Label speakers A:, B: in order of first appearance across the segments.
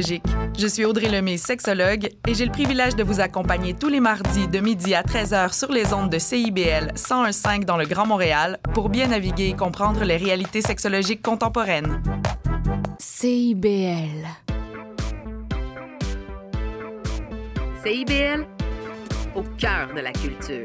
A: Je suis Audrey Lemay, sexologue, et j'ai le privilège de vous accompagner tous les mardis de midi à 13h sur les ondes de CIBL 101.5 dans le Grand Montréal pour bien naviguer et comprendre les réalités sexologiques contemporaines.
B: CIBL.
C: CIBL, au cœur de la culture.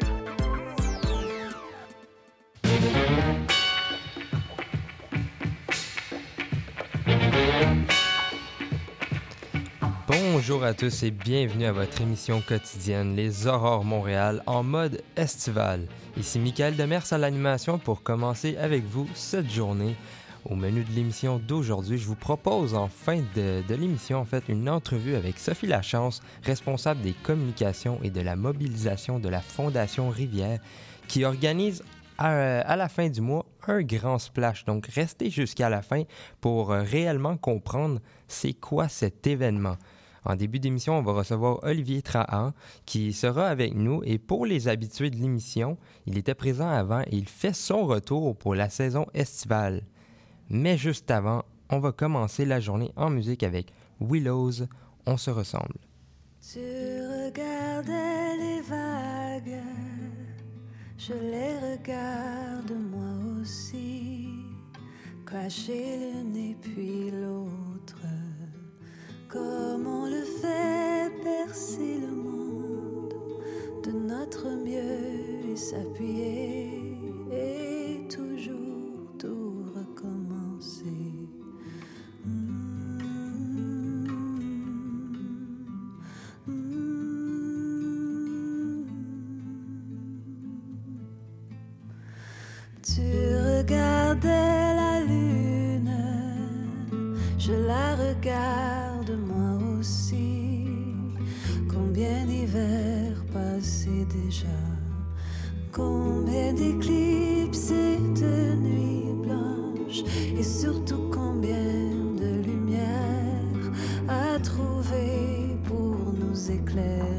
D: Bonjour à tous et bienvenue à votre émission quotidienne Les Aurores Montréal en mode estival. Ici Michael Demers à l'animation pour commencer avec vous cette journée. Au menu de l'émission d'aujourd'hui, je vous propose en fin de, l'émission en fait une entrevue avec Sophie Lachance, responsable des communications et de la mobilisation de la Fondation Rivière, qui organise à, à, la fin du mois un grand splash. Donc restez jusqu'à la fin pour euh, réellement comprendre c'est quoi cet événement. En début d'émission, on va recevoir Olivier Trahan qui sera avec nous et pour les habitués de l'émission, il était présent avant et il fait son retour pour la saison estivale. Mais juste avant, on va commencer la journée en musique avec Willows, On se ressemble.
E: Je les regarde moi aussi, comme on le fait percer le monde de notre mieux et s'appuyer et toujours tout recommencer. Tu regardais la lune, je la regarde passés déjà, combien d'éclipses et de nuits blanches, et surtout combien de lumière à trouver pour nous éclairer.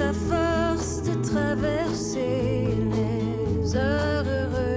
E: À force de traverser les heures heureuses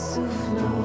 D: soufflant.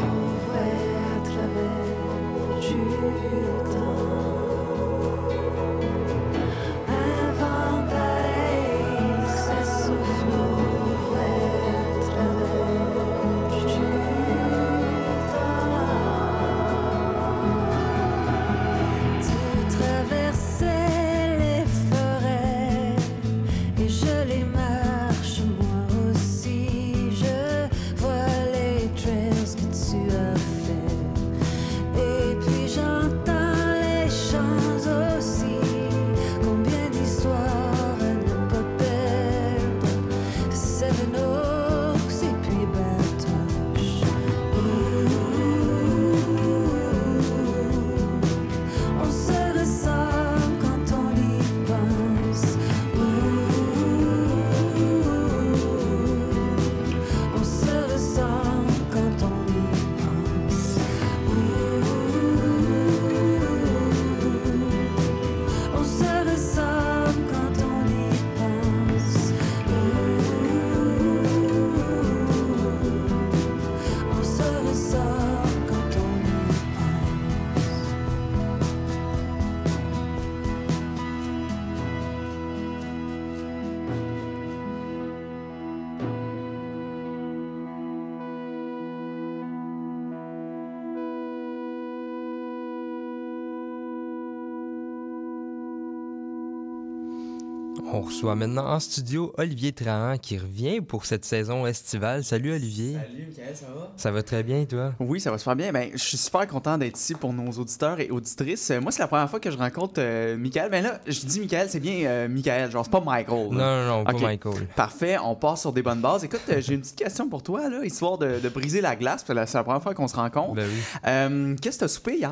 D: Reçoit maintenant en studio Olivier Trahan qui revient pour cette saison estivale. Salut Olivier.
B: Salut Michael, ça va?
D: Ça va très bien toi?
B: Oui, ça va super bien. Ben, je suis super content d'être ici pour nos auditeurs et auditrices. Euh, Moi, c'est la première fois que je rencontre euh, Michael. Ben là, je dis Michael, c'est bien euh, Michael, genre c'est pas Michael.
D: Non,
B: là.
D: non, non, pas Michael.
B: Parfait, on part sur des bonnes bases. Écoute, euh, j'ai une petite question pour toi, là, histoire de, de briser la glace, parce que c'est la première fois qu'on se rencontre.
D: Ben oui.
B: Euh, Qu'est-ce que t'as soupé hier?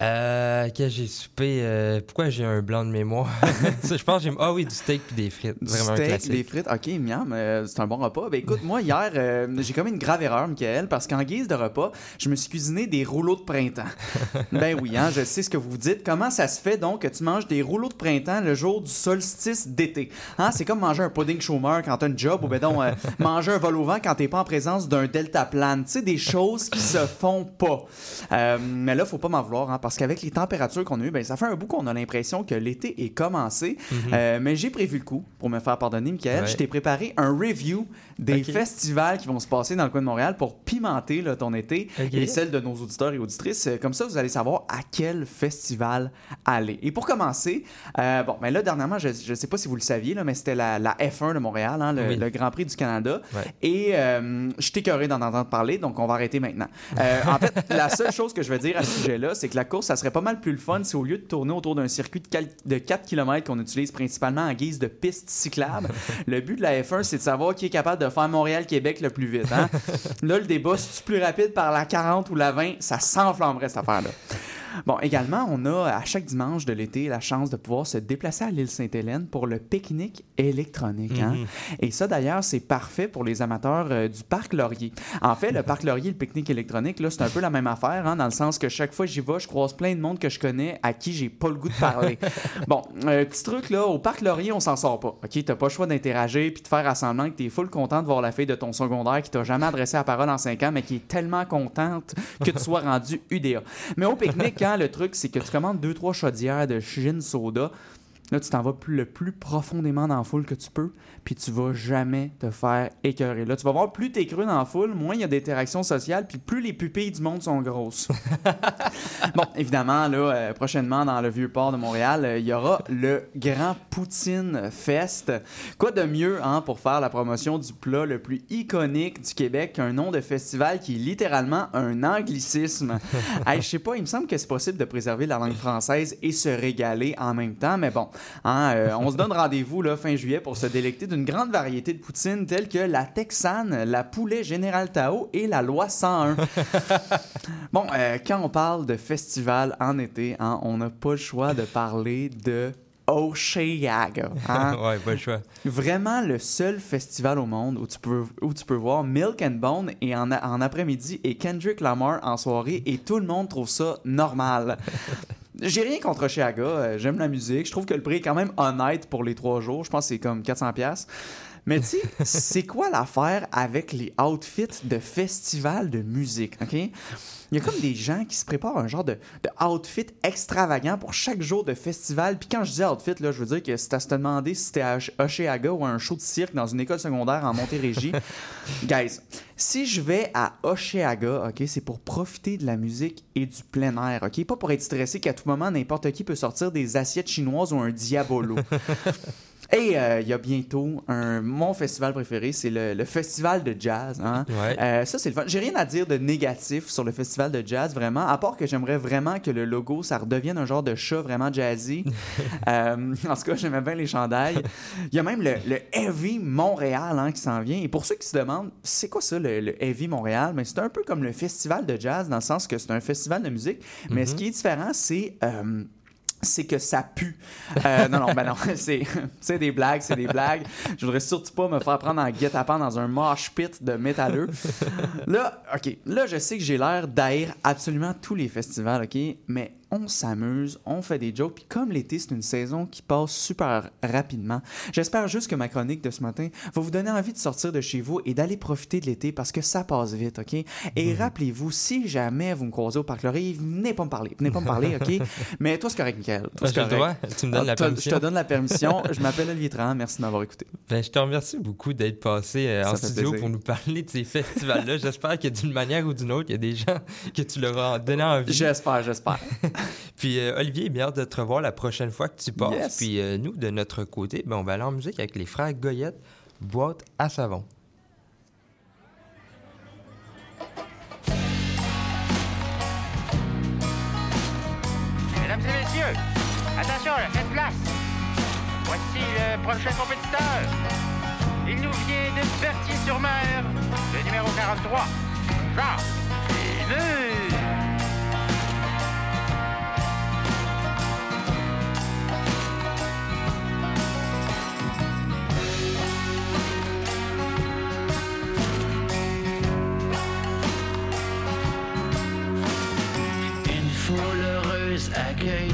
D: Euh, que j'ai soupé. euh, pourquoi j'ai un blanc de mémoire? Je pense que j'ai. Ah oui, du steak puis des frites.
B: Du
D: Vraiment
B: steak,
D: classique.
B: des frites. OK, miam, euh, c'est un bon repas. Ben écoute, moi, hier, euh, j'ai commis une grave erreur, Michael, parce qu'en guise de repas, je me suis cuisiné des rouleaux de printemps. ben oui, hein, je sais ce que vous vous dites. Comment ça se fait donc que tu manges des rouleaux de printemps le jour du solstice d'été? Hein, c'est comme manger un pudding chômeur quand t'as une job ou ben donc euh, manger un vol au vent quand t'es pas en présence d'un deltaplane. Tu sais, des choses qui se font pas. Mais là, faut pas m'en vouloir, hein, parce qu'avec les températures qu'on a eues, ben, ça fait un bout qu'on a l'impression que l'été est commencé. Euh, mais j'ai prévu le coup, pour me faire pardonner, Michael.
D: Ouais.
B: Je t'ai préparé un review des festivals qui vont se passer dans le coin de Montréal pour pimenter là, ton été et celle de nos auditeurs et auditrices. Euh, Comme ça, vous allez savoir à quel festival aller. Et pour commencer, euh, bon, ben là, dernièrement, je ne sais pas si vous le saviez, là, mais c'était la, la F1 de Montréal, hein, le,
D: Oui.
B: le Grand Prix du Canada.
D: Ouais.
B: Et euh, je t'ai d'en entendre parler, donc on va arrêter maintenant. En fait, la seule chose que je vais dire à ce sujet-là, c'est que la course, ça serait pas mal plus le fun si au lieu de tourner autour d'un circuit de, cal- de 4 km qu'on utilise principalement en guise de piste cyclable, le but de la F1, c'est de savoir qui est capable de faire Montréal-Québec le plus vite. hein. Là, le débat, si tu plus rapide par la 40 ou la 20, ça s'enflammerait cette affaire-là. Bon, également, on a à chaque dimanche de l'été la chance de pouvoir se déplacer à l'île Sainte-Hélène pour le pique-nique électronique. hein.
D: Mhm.
B: Et ça, d'ailleurs, c'est parfait pour les amateurs euh, du parc Laurier. En fait, le parc Laurier, le pique-nique électronique, là, c'est un peu la même affaire, hein, dans le sens que chaque fois que j'y vais, je croise plein de monde que je connais à qui j'ai pas le goût de parler. bon, euh, petit truc, là, au parc Laurier, on s'en sort pas. OK? T'as pas le choix d'interagir puis de faire à semblant que t'es full content de voir la fille de ton secondaire qui t'a jamais adressé la parole en 5 ans, mais qui est tellement contente que tu sois rendu UDA. Mais au pique-nique, hein, le truc, c'est que tu commandes deux, trois chaudières de gin soda. Là, tu t'en vas plus- le plus profondément dans la foule que tu peux, puis tu vas jamais te faire écœurer. Là, tu vas voir, plus t'es cru dans la foule, moins il y a d'interactions sociales, puis plus les pupilles du monde sont grosses. bon, évidemment, là, euh, prochainement, dans le Vieux-Port de Montréal, euh, il y aura le Grand Poutine Fest. Quoi de mieux hein, pour faire la promotion du plat le plus iconique du Québec qu'un nom de festival qui est littéralement un anglicisme? Hey, je sais pas, il me semble que c'est possible de préserver la langue française et se régaler en même temps, mais bon, hein, euh, on se donne rendez-vous là, fin juillet pour se délecter d'une grande variété de poutines telles que la texane, la poulet Général Tao et la loi 101. Bon, euh, quand on parle de festival en été, hein, on n'a pas le choix de parler de Oceaga. hein.
D: ouais, pas le choix.
B: Vraiment le seul festival au monde où tu peux, où tu peux voir Milk and Bone et en, a- en après-midi et Kendrick Lamar en soirée et tout le monde trouve ça normal. J'ai rien contre Oceaga, euh, j'aime la musique, je trouve que le prix est quand même honnête pour les trois jours, je pense que c'est comme 400 pièces. Mais tu sais, c'est quoi l'affaire avec les outfits de festival de musique, OK? Il y a comme des gens qui se préparent un genre de, de outfit extravagant pour chaque jour de festival. Puis quand je dis outfit, là, je veux dire que si t'as à te demander si c'était à Oceaga ou à un show de cirque dans une école secondaire en Montérégie, guys, si je vais à Oceaga, OK, c'est pour profiter de la musique et du plein air, OK? Pas pour être stressé qu'à tout moment, n'importe qui peut sortir des assiettes chinoises ou un diabolo. Et euh, il y a bientôt un, mon festival préféré, c'est le, le festival de jazz. Hein?
D: Ouais.
B: Euh, ça, c'est le fun. J'ai rien à dire de négatif sur le festival de jazz, vraiment, à part que j'aimerais vraiment que le logo, ça redevienne un genre de chat vraiment jazzy. Euh, en tout cas, j'aimais bien les chandails. Il y a même le, le Heavy Montréal hein, qui s'en vient. Et pour ceux qui se demandent, c'est quoi ça, le, le Heavy Montréal? Mais c'est un peu comme le festival de jazz, dans le sens que c'est un festival de musique. Mais ce qui est différent, c'est... c'est que ça pue. Euh, non, non, ben non, c'est, des blagues, c'est des blagues. Je voudrais surtout pas me faire prendre en guet-apens dans un mosh pit de métalleux. Là, OK, là, je sais que j'ai l'air d'haïr absolument tous les festivals, OK, mais on s'amuse, on fait des jokes, puis comme l'été, c'est une saison qui passe super rapidement, j'espère juste que ma chronique de ce matin va vous donner envie de sortir de chez vous et d'aller profiter de l'été parce que ça passe vite, OK? Et rappelez-vous, si jamais vous me croisez au Parc Laurier, venez pas me parler, venez pas me parler, OK? Mais toi, c'est correct, Michael. Toi,
D: Ben,
B: correct.
D: Tu me donnes
B: Ah,
D: la
B: t'as- Je
D: permission.
B: te donne la permission. Je m'appelle Olivier Tran. Merci de m'avoir écouté.
D: Ben, je te remercie beaucoup d'être passé euh, en studio
B: plaisir.
D: pour nous parler de ces festivals-là. J'espère que d'une manière ou d'une autre, il y a des gens que tu leur as donné envie.
B: J'espère, j'espère.
D: Puis euh, Olivier, bien hâte de te revoir la prochaine fois que tu passes.
B: Yes.
D: Puis euh, nous, de notre côté, ben, on va aller en musique avec les frères Goyette, boîte à savon.
F: Mesdames et messieurs, attention, faites place. Voici le prochain compétiteur. Il nous vient de Berthier-sur-Mer, le numéro 43, Jean Léveux.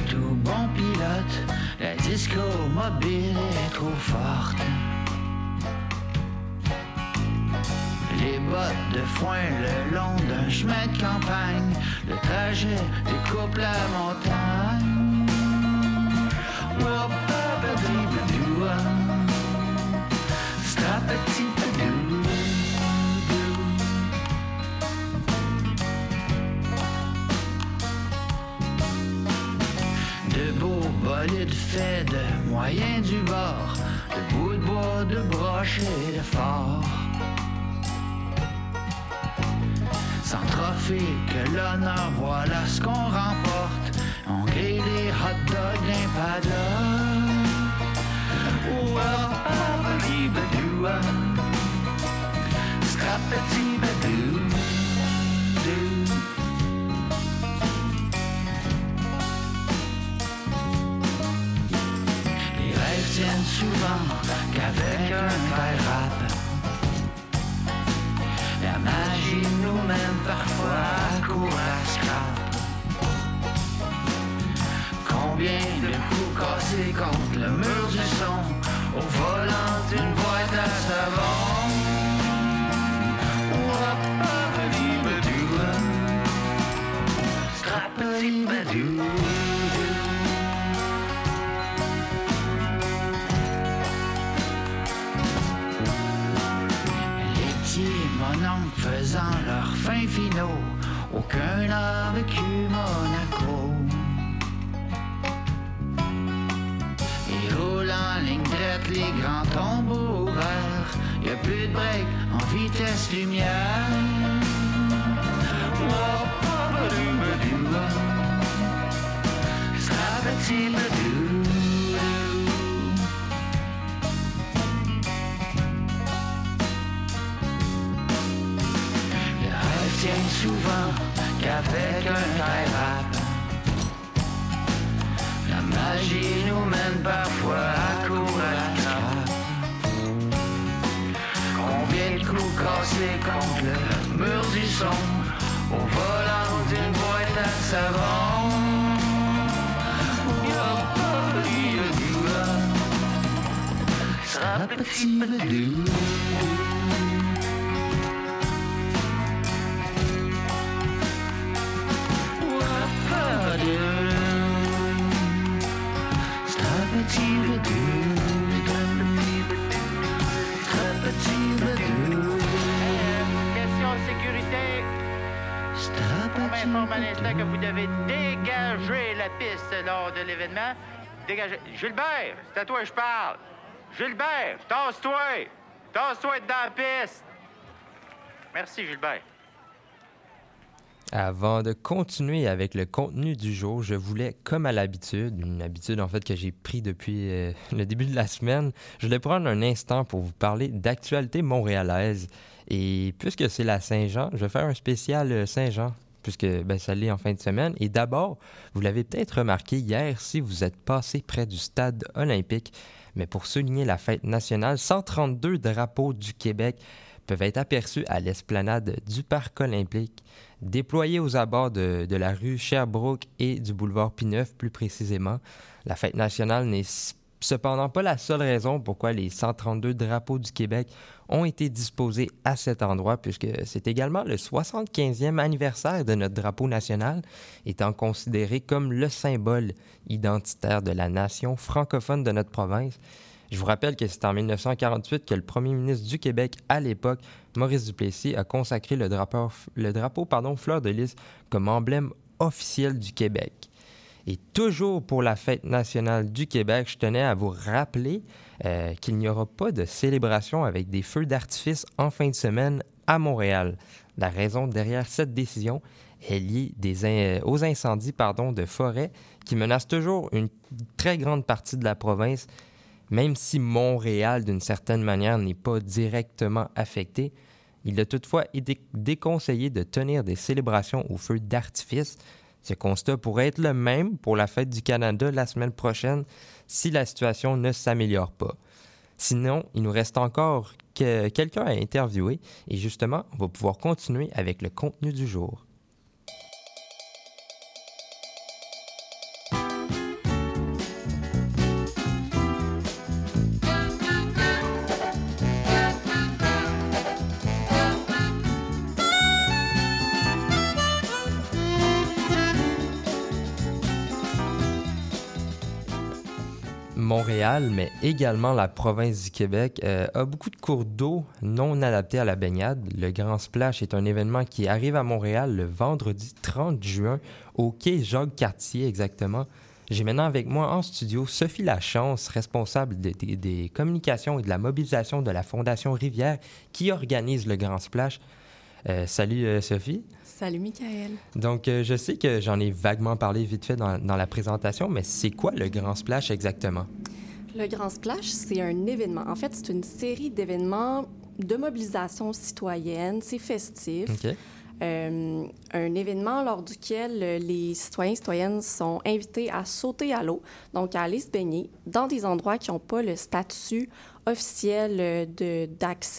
G: Tout bon pilote. La disco mobile est trop forte. Les bottes de foin le long d'un chemin de campagne. Le trajet découpe la montagne. Trophée que l'honneur, voilà ce qu'on remporte. On grille des hot dogs d'un paddock. Ouah-ah-ba-dee-ba-doo-ah. Scrapati-ba-doo. doo. Coups cassés contre le mur du son au volant d'une boîte à savon. Scrapati-ba-doo. Les petits mononcles faisant leurs fins finaux, aucun n'a vécu les grands tombeaux ouverts, y a plus de break en vitesse lumière. Le rêve tient souvent qu'avec un tie coups cassés contre le mur du son au volant d'une boîte à savon. Sera petit badou.
F: Question de sécurité. On m'informe à l'instant que vous devez dégager la piste lors de l'événement. Dégagez. Gilbert, c'est à toi que je parle. Gilbert, tasse-toi. Tasse-toi dans la piste. Merci, Gilbert.
D: Avant de continuer avec le contenu du jour, je voulais, comme à l'habitude, une habitude en fait que j'ai pris depuis euh, le début de la semaine, je voulais prendre un instant pour vous parler d'actualité montréalaise. Et puisque c'est la Saint-Jean, je vais faire un spécial euh, Saint-Jean, puisque ben, ça l'est en fin de semaine. Et d'abord, vous l'avez peut-être remarqué hier si vous êtes passé près du stade olympique, mais pour souligner la fête nationale, 132 drapeaux du Québec peuvent être aperçus à l'esplanade du Parc olympique, déployés aux abords de, de la rue Sherbrooke et du boulevard Pineuf plus précisément. La fête nationale n'est cependant pas la seule raison pourquoi les 132 drapeaux du Québec ont été disposés à cet endroit, puisque c'est également le 75e anniversaire de notre drapeau national, étant considéré comme le symbole identitaire de la nation francophone de notre province. Je vous rappelle que c'est en 1948 que le premier ministre du Québec à l'époque, Maurice Duplessis, a consacré le drapeau, pardon, fleur de lys comme emblème officiel du Québec. Et toujours pour la fête nationale du Québec, je tenais à vous rappeler euh, qu'il n'y aura pas de célébration avec des feux d'artifice en fin de semaine à Montréal. La raison derrière cette décision est liée in- aux incendies pardon, de forêt qui menacent toujours une très grande partie de la province, même si Montréal, d'une certaine manière, n'est pas directement affecté. Il a toutefois été déconseillé de tenir des célébrations au feu d'artifice. Ce constat pourrait être le même pour la fête du Canada la semaine prochaine si la situation ne s'améliore pas. Sinon, il nous reste encore que quelqu'un à interviewer et justement, on va pouvoir continuer avec le contenu du jour. Montréal, mais également la province du Québec, euh, a beaucoup de cours d'eau non adaptés à la baignade. Le Grand Splash est un événement qui arrive à Montréal le vendredi 30 juin au quai Jacques-Cartier exactement. J'ai maintenant avec moi en studio Sophie Lachance, responsable des- communications et de la mobilisation de la Fondation Rivière qui organise le Grand Splash. Euh, salut euh, Sophie.
H: Salut, Michael.
D: Donc, euh, je sais que j'en ai vaguement parlé vite fait dans, dans la présentation, mais c'est quoi le Grand Splash exactement?
H: Le Grand Splash, c'est un événement. En fait, c'est une série d'événements de mobilisation citoyenne. C'est festif.
D: OK.
H: Euh, un événement lors duquel euh, les citoyens et citoyennes sont invités à sauter à l'eau, donc à aller se baigner dans des endroits qui n'ont pas le statut officiel euh, de,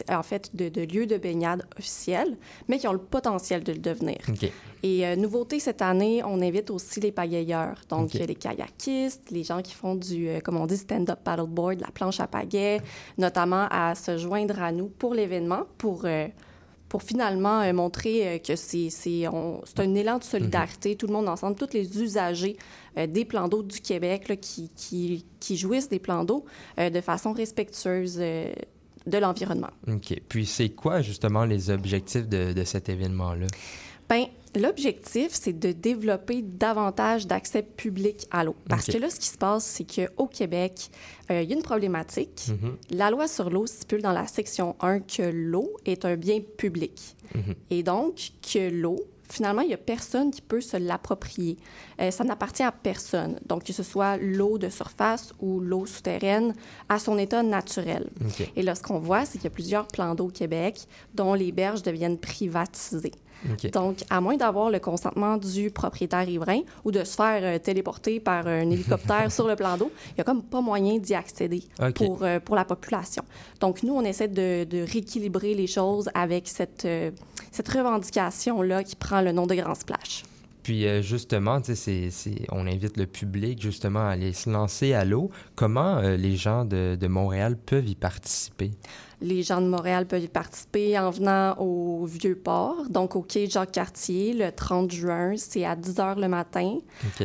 H: en fait, de, de lieu de baignade officiel, mais qui ont le potentiel de le devenir. Et euh, nouveauté cette année, on invite aussi les pagayeurs, donc les kayakistes, les gens qui font du, euh, comme on dit, stand-up paddleboard, la planche à pagaie, notamment à se joindre à nous pour l'événement, pour, euh, pour finalement euh, montrer euh, que c'est, un élan de solidarité, tout le monde ensemble, tous les usagers euh, des plans d'eau du Québec là, qui, qui, qui jouissent des plans d'eau de façon respectueuse de l'environnement.
D: OK. Puis c'est quoi justement les objectifs de, de cet événement-là?
H: Ben, l'objectif, c'est de développer davantage d'accès public à l'eau. Parce que là, ce qui se passe, c'est qu'au Québec, euh, il y a une problématique.
D: Mhm.
H: La loi sur l'eau stipule dans la section 1 que l'eau est un bien public.
D: Mhm.
H: Et donc, que l'eau, finalement, il n'y a personne qui peut se l'approprier. Euh, ça n'appartient à personne. Donc, que ce soit l'eau de surface ou l'eau souterraine, à son état naturel. Et là, ce qu'on voit, c'est qu'il y a plusieurs plans d'eau au Québec dont les berges deviennent privatisées. Donc, à moins d'avoir le consentement du propriétaire riverain ou de se faire euh, téléporter par un hélicoptère sur le plan d'eau, il n'y a comme pas moyen d'y accéder pour, euh, pour la population. Donc, nous, on essaie de, de rééquilibrer les choses avec cette, euh, cette revendication-là qui prend le nom de Grand Splash.
D: Puis justement, c'est- on invite le public justement à aller se lancer à l'eau. Comment les gens de, de Montréal peuvent y participer?
H: Les gens de Montréal peuvent y participer en venant au Vieux-Port, donc au quai Jacques-Cartier, le 30 juin. C'est à 10 h le matin.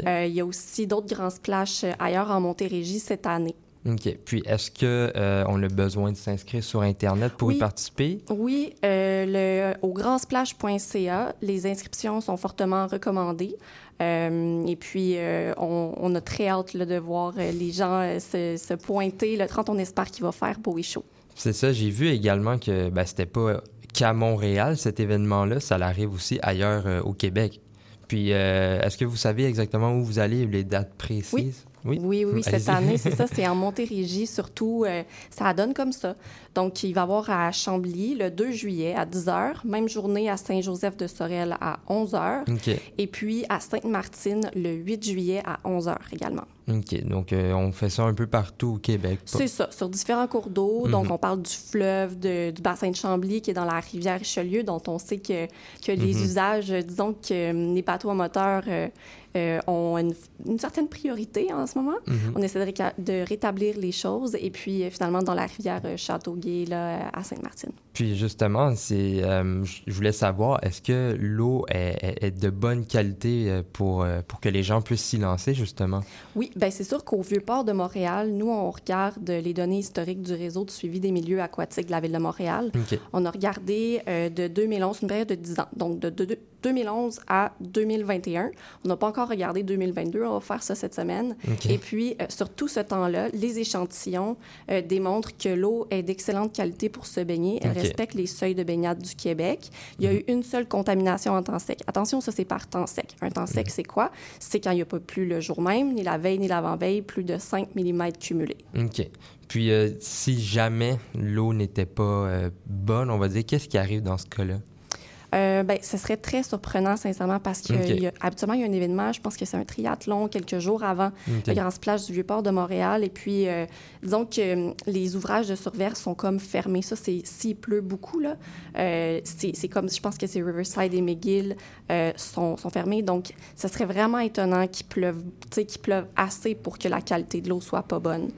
H: Euh, il y a aussi d'autres grands splashs euh, ailleurs en Montérégie cette année.
D: OK. Puis est-ce que euh, on a besoin de s'inscrire sur Internet pour y
H: Oui.
D: participer?
H: Oui, euh, le, au grandsplash.ca, les inscriptions sont fortement recommandées. Euh, et puis, on, on a très hâte là, de voir les gens se, se pointer. Le 30, on espère qu'il va faire beau et chaud.
D: C'est ça, j'ai vu également que ben, c'était pas qu'à Montréal cet événement-là, ça arrive aussi ailleurs euh, au Québec. Puis euh, est-ce que vous savez exactement où vous allez, les dates précises?
H: Oui. Oui, oui, oui, cette année, c'est ça, c'est en Montérégie, surtout, euh, ça donne comme ça. Donc, il va y avoir à Chambly le 2 juillet à 10 h, même journée à Saint-Joseph-de-Sorel à 11 h, et puis à Sainte-Martine le 8 juillet à 11 h également.
D: OK. Donc, euh, on fait ça un peu partout au Québec. Pas-
H: C'est ça, sur différents cours d'eau. Donc,
D: Mhm.
H: on parle du fleuve, de- du bassin de Chambly qui est dans la rivière Richelieu, dont on sait que, que les
D: Mhm.
H: usages, euh, disons que euh, les bateaux à moteur euh, euh, ont une, une certaine priorité en ce moment.
D: Mhm.
H: On essaie de, de rétablir les choses. Et puis, finalement, dans la rivière Châteauguay, là, à Sainte-Martine.
D: Puis justement, c'est, je voulais savoir, est-ce que l'eau est, de bonne qualité pour, pour que les gens puissent s'y lancer, justement?
H: Oui, bien c'est sûr qu'au Vieux-Port de Montréal, nous, on regarde les données historiques du réseau de suivi des milieux aquatiques de la Ville de Montréal. On a regardé euh, de 2011, une période de 10 ans, donc de, de- de 2011 à 2021. On n'a pas encore regardé 2022, on va faire ça cette semaine. Et puis, euh, sur tout ce temps-là, les échantillons euh, démontrent que l'eau est d'excellente qualité pour se baigner. Elle respecte les seuils de baignade du Québec. Il y a eu une seule contamination en temps sec. Attention, ça, c'est par temps sec. Un temps sec, c'est quoi? C'est quand il n'y a pas plu le jour même, ni la veille, ni l'avant-veille, plus de 5 mm cumulés.
D: OK. Puis, euh, si jamais l'eau n'était pas bonne, on va dire, qu'est-ce qui arrive dans ce cas-là?
H: Euh, ben, ce serait très surprenant, sincèrement, parce que il y a- habituellement, il y a un événement, je pense que c'est un triathlon quelques jours avant
D: OK.
H: le Grand Splash du Vieux-Port de Montréal. Et puis, euh, disons que hum, les ouvrages de surveille sont comme fermés. Ça, c'est s'il pleut beaucoup, là. euh, c'est comme, je pense que c'est Riverside et McGill euh, sont, sont fermés. Donc, ce serait vraiment étonnant qu'il pleuve, qu'il pleuve assez pour que la qualité de l'eau soit pas bonne.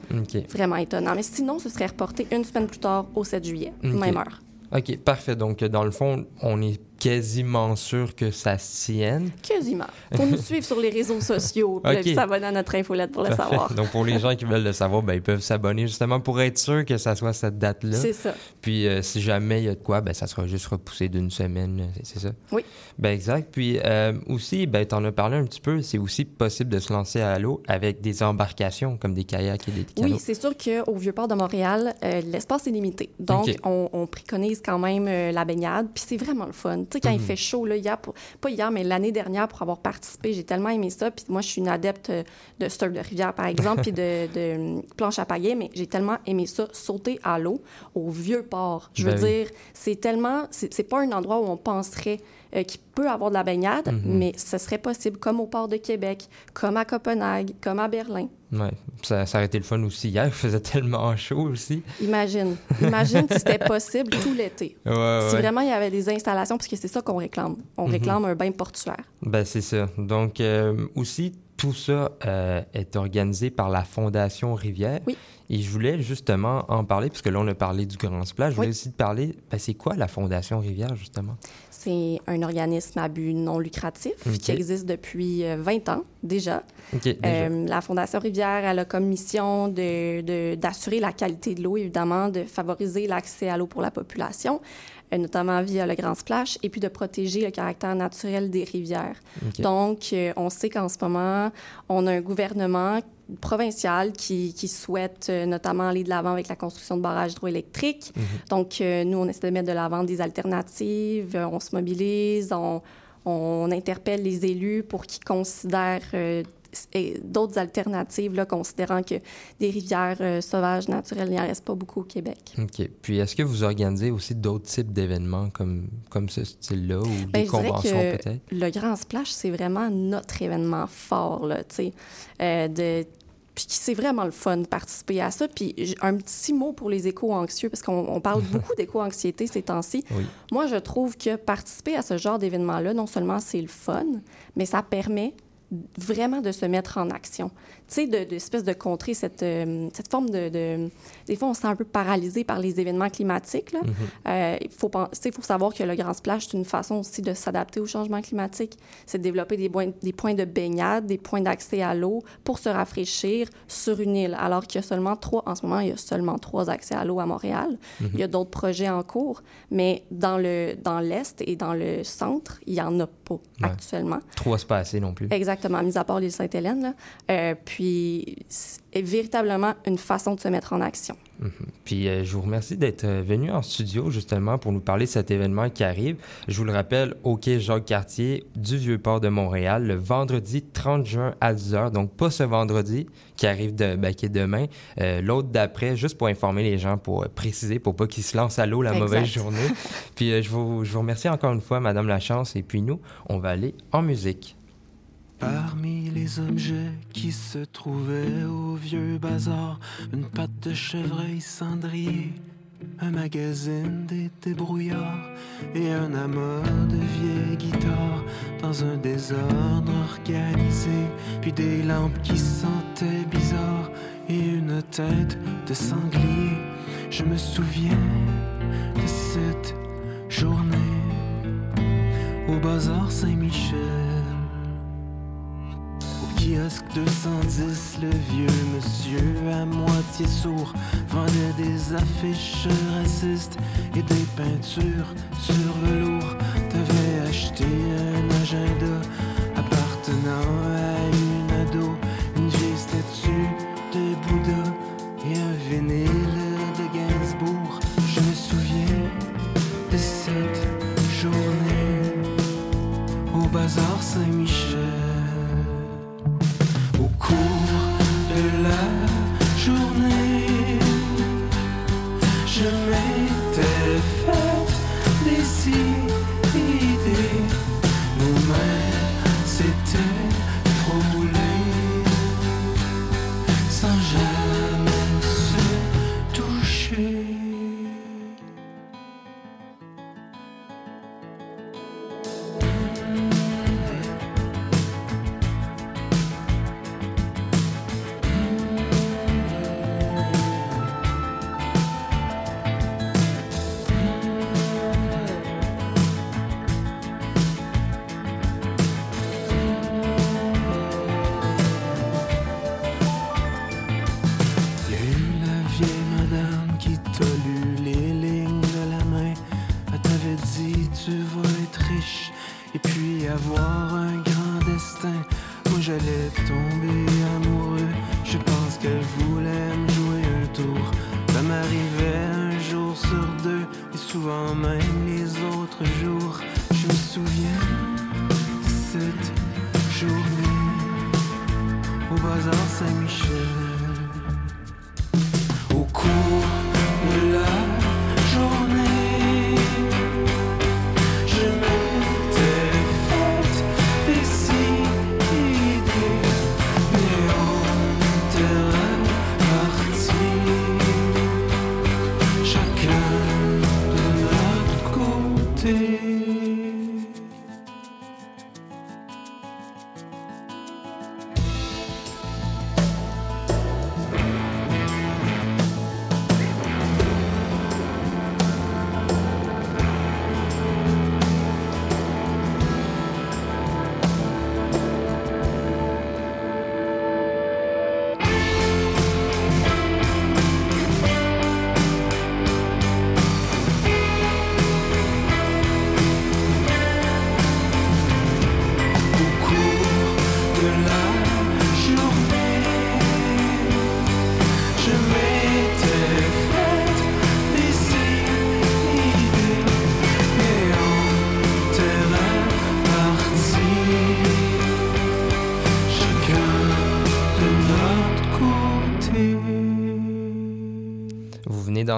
H: Vraiment étonnant. Mais sinon, ce serait reporté une semaine plus tard, au 7 juillet, même heure.
D: OK, parfait. Donc, euh, dans le fond, on est quasiment sûr que ça se tienne.
H: Quasiment. Faut nous suivre sur les réseaux sociaux, puis s'abonner à notre infolette pour le savoir.
D: Donc, pour les gens qui veulent le savoir, ben, ils peuvent s'abonner justement pour être sûr que ça soit cette date-là.
H: C'est ça.
D: Puis, euh, si jamais il y a de quoi, ben, ça sera juste repoussé d'une semaine, euh, c'est ça?
H: Oui.
D: Ben, exact. Puis, euh, aussi, ben, tu en as parlé un petit peu, c'est aussi possible de se lancer à l'eau avec des embarcations comme des kayaks et des canots.
H: Oui, c'est sûr qu'au Vieux-Port de Montréal, euh, l'espace est limité. Donc, on, on préconise quand même la baignade. Puis c'est vraiment le fun. Tu sais, quand il
D: Mhm.
H: fait chaud, là, hier, pour- pas hier, mais l'année dernière, pour avoir participé, j'ai tellement aimé ça. Puis moi, je suis une adepte euh, de surf de rivière, par exemple, puis de, de, euh, planche à pagaie, mais j'ai tellement aimé ça, sauter à l'eau au Vieux-Port. Je veux
D: Ben oui.
H: dire, c'est tellement... C'est c'est pas un endroit où on penserait euh, qu'il peut avoir de la baignade,
D: Mhm.
H: mais ce serait possible, comme au port de Québec, comme à Copenhague, comme à Berlin.
D: Ouais. Ça, ça aurait été le fun aussi hier, il faisait tellement chaud aussi.
H: Imagine. Imagine si c'était possible tout l'été.
D: Ouais,
H: Si
D: ouais. Mhm.
H: vraiment il y avait des installations, parce que c'est ça qu'on réclame. On réclame un bain portuaire.
D: Ben, c'est ça. Donc, euh, aussi, tout ça euh, est organisé par la Fondation Rivière.
H: Oui.
D: Et je voulais justement en parler, parce que là, on a parlé du Grand Splash. Je voulais
H: Oui.
D: aussi te parler, ben, c'est quoi la Fondation Rivière, justement?
H: C'est un organisme à but non lucratif qui existe depuis euh, 20 ans déjà. Euh, la Fondation Rivière, elle a comme mission de- de- d'assurer la qualité de l'eau, évidemment, de favoriser l'accès à l'eau pour la population, euh, notamment via le Grand Splash, et puis de protéger le caractère naturel des rivières. Donc, euh, on sait qu'en ce moment, on a un gouvernement provincial qui, qui souhaite euh, notamment aller de l'avant avec la construction de barrages hydroélectriques.
D: Mhm.
H: Donc, euh, nous, on essaie de mettre de l'avant des alternatives, euh, on se mobilise, on, on interpelle les élus pour qu'ils considèrent d'autres alternatives, là, considérant que des rivières euh, sauvages naturelles, il n'y en reste pas beaucoup au Québec.
D: OK. Puis, est-ce que vous organisez aussi d'autres types d'événements comme, comme ce style-là ou
H: Ben,
D: des
H: dirais
D: conventions peut-être?
H: Le Grand Splash, c'est vraiment notre événement fort, là, tu sais. euh, de... Puis c'est vraiment le fun de participer à ça. Puis un petit mot pour les éco-anxieux, parce qu'on on parle beaucoup d'éco-anxiété ces temps-ci.
D: Oui.
H: Moi, je trouve que participer à ce genre d'événement-là, non seulement c'est le fun, mais ça permet vraiment de se mettre en action. Tu sais, de, de espèce de contrer cette, euh, cette forme de, de- Des fois, on se sent un peu paralysé par les événements climatiques. là. Euh, Il tu sais, il faut savoir que le Grand Splash, c'est une façon aussi de s'adapter au changement climatique. C'est de développer des, boins- des points de baignade, des points d'accès à l'eau pour se rafraîchir sur une île. Alors qu'il y a seulement trois, en ce moment, il y a seulement trois accès à l'eau à Montréal. Il y a d'autres projets en cours, mais dans le dans l'Est et dans le centre, il n'y en a pas actuellement.
D: Trois, c'est pas assez non plus.
H: Exactement, mis à part l'île Sainte-Hélène. Euh, puis, c'est véritablement une façon de se mettre en action.
D: Puis euh, je vous remercie d'être euh, venu en studio justement pour nous parler de cet événement qui arrive. Je vous le rappelle, au quai Jacques-Cartier du Vieux-Port de Montréal, le vendredi 30 juin à 10h. Donc pas ce vendredi qui arrive de, ben, qui est demain, euh, l'autre d'après, juste pour informer les gens, pour euh, préciser, pour pas qu'ils se lancent à l'eau la
H: Exact.
D: mauvaise journée. Puis je, vous, je vous remercie encore une fois, Madame Lachance. Et puis nous, on va aller en musique.
I: Parmi les objets qui se trouvaient au vieux bazar, une patte de chevreuil cendrier, un magazine des débrouillards et un amas de vieilles guitares dans un désordre organisé, puis des lampes qui sentaient bizarre et une tête de sanglier. Je me souviens de cette journée au bazar Saint-Michel. Kiosque 210, le vieux monsieur à moitié sourd vendait des affiches racistes et des peintures sur velours. T'avais acheté un
E: avoir et souvent même les autres jours. Je me souviens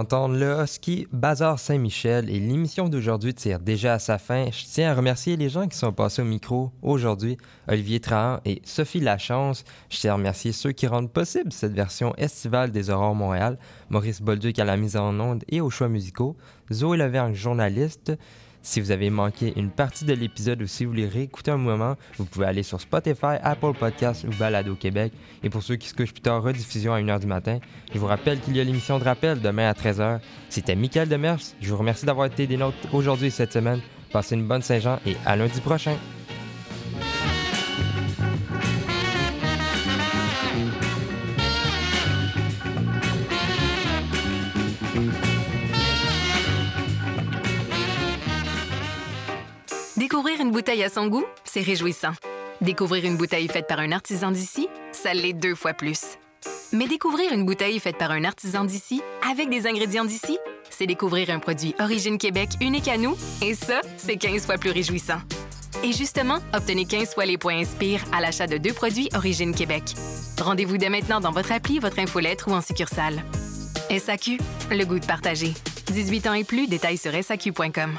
D: d'entendre le Husky Bazar Saint-Michel et l'émission d'aujourd'hui tire déjà à sa fin. Je tiens à remercier les gens qui sont passés au micro aujourd'hui, Olivier Trahan et Sophie Lachance. Je tiens à remercier ceux qui rendent possible cette version estivale des Aurores Montréal, Maurice Bolduc à la mise en onde et aux choix musicaux, Zoé Levergne, journaliste. Si vous avez manqué une partie de l'épisode ou si vous voulez réécouter un moment, vous pouvez aller sur Spotify, Apple Podcasts ou Balado Québec. Et pour ceux qui se couchent plus tard, rediffusion à 1h du matin. Je vous rappelle qu'il y a l'émission de rappel demain à 13h. C'était Mickaël Demers. Je vous remercie d'avoir été des nôtres aujourd'hui et cette semaine. Passez une bonne Saint-Jean et à lundi prochain.
J: À son goût, c'est réjouissant. Découvrir une bouteille faite par un artisan d'ici, ça l'est deux fois plus. Mais découvrir une bouteille faite par un artisan d'ici, avec des ingrédients d'ici, c'est découvrir un produit Origine Québec unique à nous, et ça, c'est 15 fois plus réjouissant. Et justement, obtenez 15 fois les points Inspire à l'achat de deux produits Origine Québec. Rendez-vous dès maintenant dans votre appli, votre infolettre ou en succursale. SAQ, le goût de partager. 18 ans et plus, détails sur SAQ.com.